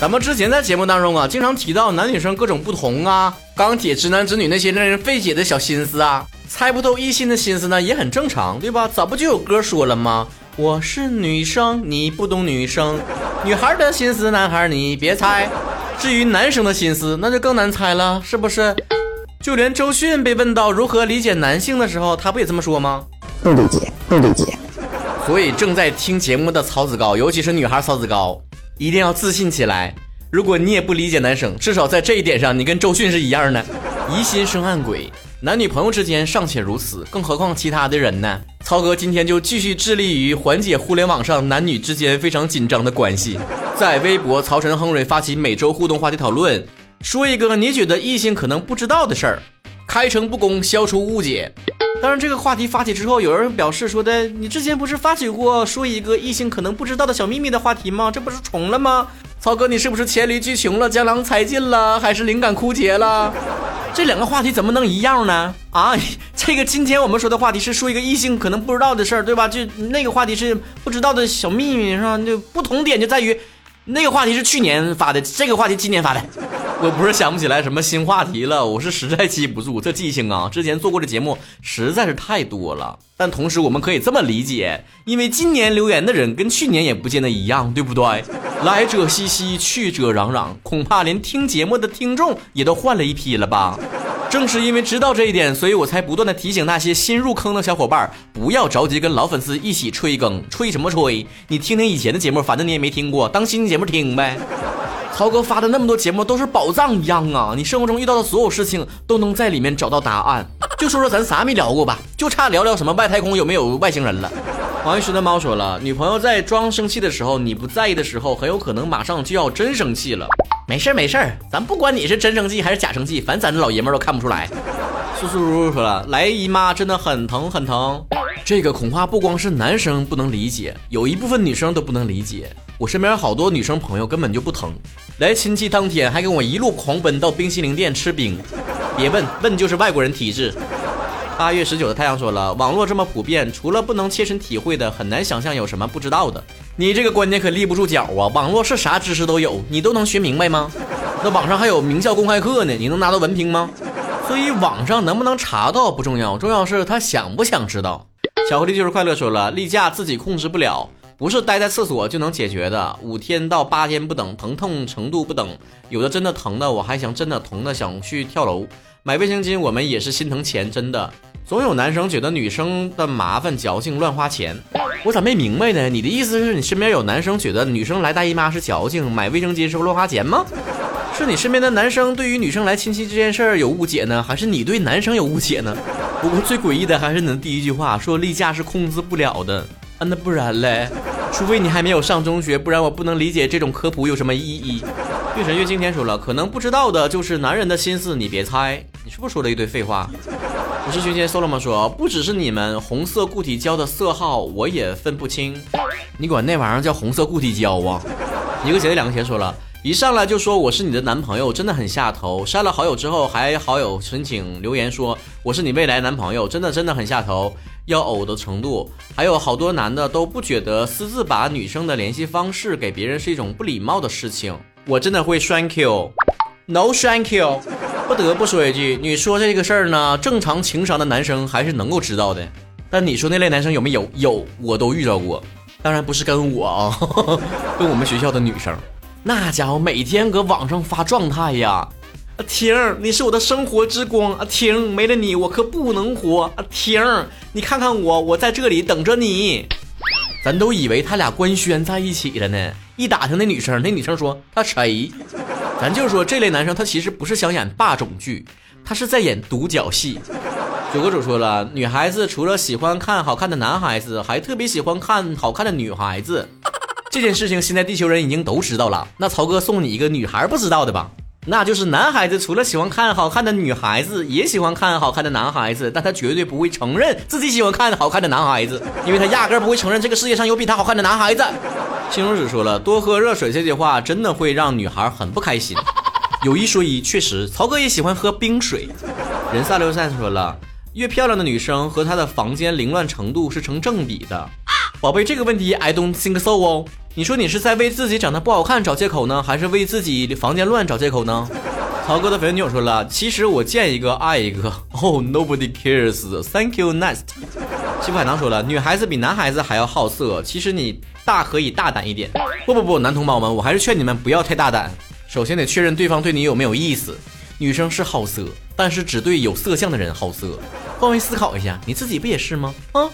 咱们之前在节目当中啊，经常提到男女生各种不同啊，钢铁直男直女那些令人费解的小心思啊，猜不透异性的心思呢，也很正常，对吧？早不就有歌说了吗？我是女生，你不懂女生，女孩的心思，男孩你别猜。至于男生的心思，那就更难猜了，是不是？就连周迅被问到如何理解男性的时候，他不也这么说吗？不理解，不理解。所以正在听节目的曹子高，尤其是女孩曹子高，一定要自信起来。如果你也不理解男生，至少在这一点上，你跟周迅是一样的。疑心生暗鬼，男女朋友之间尚且如此，更何况其他的人呢？曹哥今天就继续致力于缓解互联网上男女之间非常紧张的关系，在微博曹晨亨瑞发起每周互动话题讨论，说一个你觉得异性可能不知道的事儿，开诚布公，消除误解。当然，这个话题发起之后，有人表示说的，你之前不是发起过说一个异性可能不知道的小秘密的话题吗？这不是重了吗？曹哥，你是不是黔驴技穷了，江郎才尽了，还是灵感枯竭了？这两个话题怎么能一样呢？啊，这个今天我们说的话题是说一个异性可能不知道的事儿，对吧？就那个话题是不知道的小秘密，是吧？就不同点就在于，那个话题是去年发的，这个话题今年发的。我不是想不起来什么新话题了，我是实在记不住。这记性啊，之前做过的节目实在是太多了。但同时我们可以这么理解，因为今年留言的人跟去年也不见得一样，对不对？来者熙熙，去者攘攘，恐怕连听节目的听众也都换了一批了吧。正是因为知道这一点，所以我才不断的提醒那些新入坑的小伙伴，不要着急跟老粉丝一起催更，催什么催？你听听以前的节目，反正你也没听过，当新节目听呗。曹哥发的那么多节目都是宝藏一样啊！你生活中遇到的所有事情都能在里面找到答案。就说说咱啥没聊过吧，就差聊聊什么外太空有没有外星人了。黄一石的猫说了，女朋友在装生气的时候，你不在意的时候，很有可能马上就要真生气了。没事儿没事儿，咱不管你是真生气还是假生气，反正咱这老爷们儿都看不出来。苏苏如如说了，来姨妈真的很疼很疼。这个恐怕不光是男生不能理解，有一部分女生都不能理解。我身边好多女生朋友根本就不疼，来亲戚当天还跟我一路狂奔到冰淇淋店吃冰。别问问就是外国人体质。八月十九的太阳说了，网络这么普遍，除了不能切身体会的，很难想象有什么不知道的。你这个观点可立不住脚啊！网络是啥知识都有，你都能学明白吗？那网上还有名校公开课呢，你能拿到文凭吗？所以网上能不能查到不重要，重要是他想不想知道。巧克力就是快乐说了，例假自己控制不了，不是待在厕所就能解决的，五天到八天不等，疼痛程度不等，有的真的疼的，我还想真的疼的想去跳楼。买卫生巾我们也是心疼钱，真的。总有男生觉得女生的麻烦矫情乱花钱，我咋没明白呢？你的意思是你身边有男生觉得女生来大姨妈是矫情，买卫生巾是乱花钱吗？是你身边的男生对于女生来亲戚这件事儿有误解呢，还是你对男生有误解呢？不过最诡异的还是你的第一句话，说例假是控制不了的啊，那不然嘞？除非你还没有上中学，不然我不能理解这种科普有什么意义。月神月经天说了，可能不知道的就是男人的心思，你别猜。你是不是说了一堆废话？我是君仙 Solomon 说，不只是你们，红色固体胶的色号我也分不清。你管那玩意儿叫红色固体胶啊？一个鞋两个鞋说了。一上来就说我是你的男朋友，真的很下头。删了好友之后还好友申请留言说我是你未来男朋友，真的真的很下头，要呕的程度。还有好多男的都不觉得私自把女生的联系方式给别人是一种不礼貌的事情。我真的会 thank you，no thank you。不得不说一句，你说这个事儿呢，正常情商的男生还是能够知道的。但你说那类男生有没有？有，我都遇到过。当然不是跟我啊，跟我们学校的女生。那家伙每天搁网上发状态呀，啊婷，你是我的生活之光啊婷，没了你我可不能活啊婷，你看看我，我在这里等着你。咱都以为他俩官宣在一起了呢，一打听那女生，那女生说他谁？咱就说这类男生他其实不是想演霸总剧，他是在演独角戏。九哥主说了，女孩子除了喜欢看好看的男孩子，还特别喜欢看好看的女孩子。这件事情现在地球人已经都知道了，那曹哥送你一个女孩不知道的吧？那就是男孩子除了喜欢看好看的女孩子，也喜欢看好看的男孩子，但他绝对不会承认自己喜欢看好看的男孩子，因为他压根不会承认这个世界上有比他好看的男孩子。青龙子说了，多喝热水这句话真的会让女孩很不开心。有一说一，确实，曹哥也喜欢喝冰水。人萨六善说了，越漂亮的女生和她的房间凌乱程度是成正比的。宝贝，这个问题 I don't think so 哦。你说你是在为自己长得不好看找借口呢，还是为自己房间乱找借口呢？曹哥的粉丝女友说了，其实我见一个爱一个。Oh nobody cares. Thank you next. 西部海棠说了，女孩子比男孩子还要好色，其实你大可以大胆一点。不不不，男同胞们，我还是劝你们不要太大胆。首先得确认对方对你有没有意思。女生是好色，但是只对有色相的人好色。换位思考一下，你自己不也是吗？啊！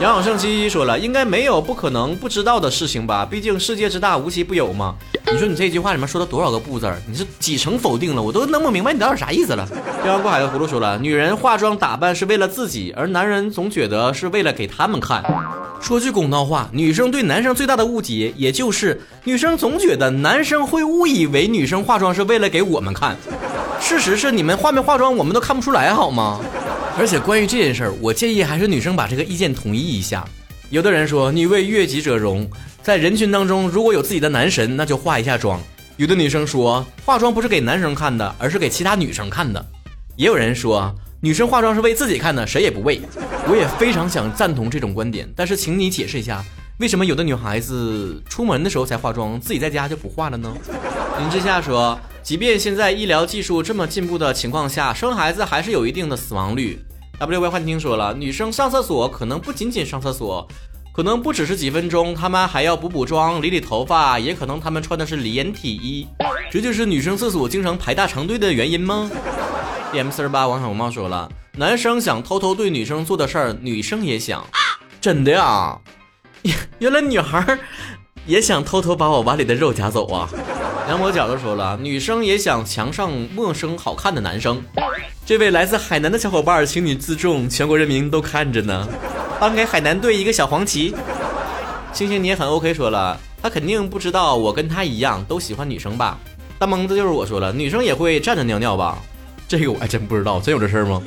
杨永胜七说了，应该没有不可能不知道的事情吧？毕竟世界之大，无奇不有嘛。你说你这句话里面说了多少个不字？你是几成否定了？我都弄不明白你到底啥意思了。漂洋过海的葫芦说了，女人化妆打扮是为了自己，而男人总觉得是为了给他们看。说句公道话，女生对男生最大的误解，也就是女生总觉得男生会误以为女生化妆是为了给我们看。事实是你们化没化妆，我们都看不出来，好吗？而且关于这件事儿，我建议还是女生把这个意见统一一下。有的人说女为悦己者容，在人群当中如果有自己的男神，那就化一下妆。有的女生说化妆不是给男生看的，而是给其他女生看的。也有人说女生化妆是为自己看的，谁也不为。我也非常想赞同这种观点，但是请你解释一下，为什么有的女孩子出门的时候才化妆，自己在家就不化了呢？林之夏说。即便现在医疗技术这么进步的情况下，生孩子还是有一定的死亡率。W Y 幻听说了，女生上厕所可能不仅仅上厕所，可能不只是几分钟，她们还要补补妆、理理头发，也可能她们穿的是连体衣。这就是女生厕所经常排大长队的原因吗？B M 四十八王小猫说了，男生想偷偷对女生做的事儿，女生也想。真的呀？原来女孩也想偷偷把我碗里的肉夹走啊？梁博角都说了，女生也想墙上陌生好看的男生。这位来自海南的小伙伴，请你自重，全国人民都看着呢。颁给海南队一个小黄旗。星星你也很 OK，说了，他肯定不知道我跟他一样都喜欢女生吧？大蒙子就是我说了，女生也会站着尿尿吧？这个我还真不知道，真有这事儿吗？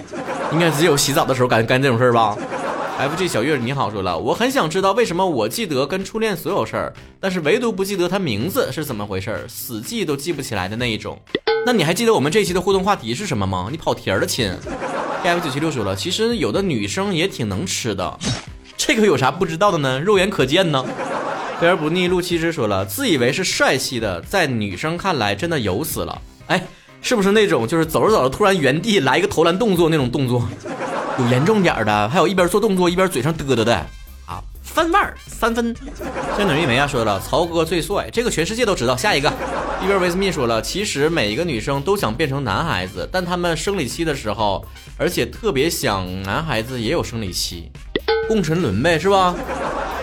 应该只有洗澡的时候敢干这种事儿吧？F G 小月你好，说了，我很想知道为什么我记得跟初恋所有事儿，但是唯独不记得他名字是怎么回事儿，死记都记不起来的那一种。那你还记得我们这期的互动话题是什么吗？你跑题了，亲。F 九七六说了，其实有的女生也挺能吃的，这个有啥不知道的呢？肉眼可见呢。肥而不腻陆七之说了，自以为是帅气的，在女生看来真的油死了。哎，是不是那种就是走着走着突然原地来一个投篮动作那种动作？有严重点的，还有一边做动作一边嘴上嘚嘚的啊，翻腕三分。像等于梅啊说了，曹哥最帅，这个全世界都知道。下一个，一边维斯密说了，其实每一个女生都想变成男孩子，但她们生理期的时候，而且特别想男孩子也有生理期，共沉沦呗，是吧？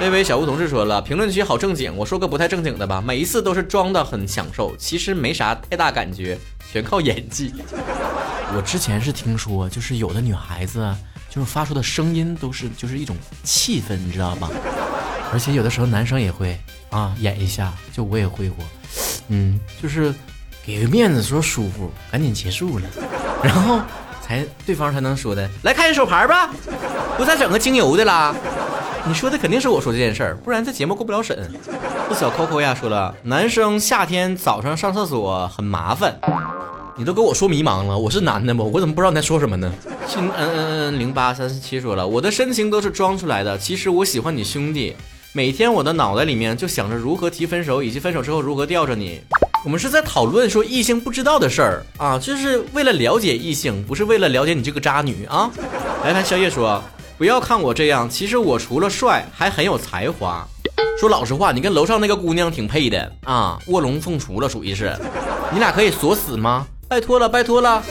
微微小吴同志说了，评论区好正经，我说个不太正经的吧，每一次都是装的很享受，其实没啥太大感觉，全靠演技。我之前是听说，就是有的女孩子，就是发出的声音都是就是一种气氛，你知道吧？而且有的时候男生也会啊演一下，就我也会过，嗯，就是给个面子说舒服，赶紧结束了，然后才对方才能说的来看一手牌吧，不再整个精油的啦。你说的肯定是我说这件事儿，不然这节目过不了审。这小 Coco 呀说了，男生夏天早上上厕所很麻烦。你都给我说迷茫了，我是男的吗？我怎么不知道你在说什么呢？亲，嗯嗯嗯，零八三四七说了，我的深情都是装出来的。其实我喜欢你兄弟，每天我的脑袋里面就想着如何提分手，以及分手之后如何吊着你。我们是在讨论说异性不知道的事儿啊，就是为了了解异性，不是为了了解你这个渣女啊。来看宵夜说，不要看我这样，其实我除了帅还很有才华。说老实话，你跟楼上那个姑娘挺配的啊，卧龙凤雏了，属于是。你俩可以锁死吗？拜托了，拜托了。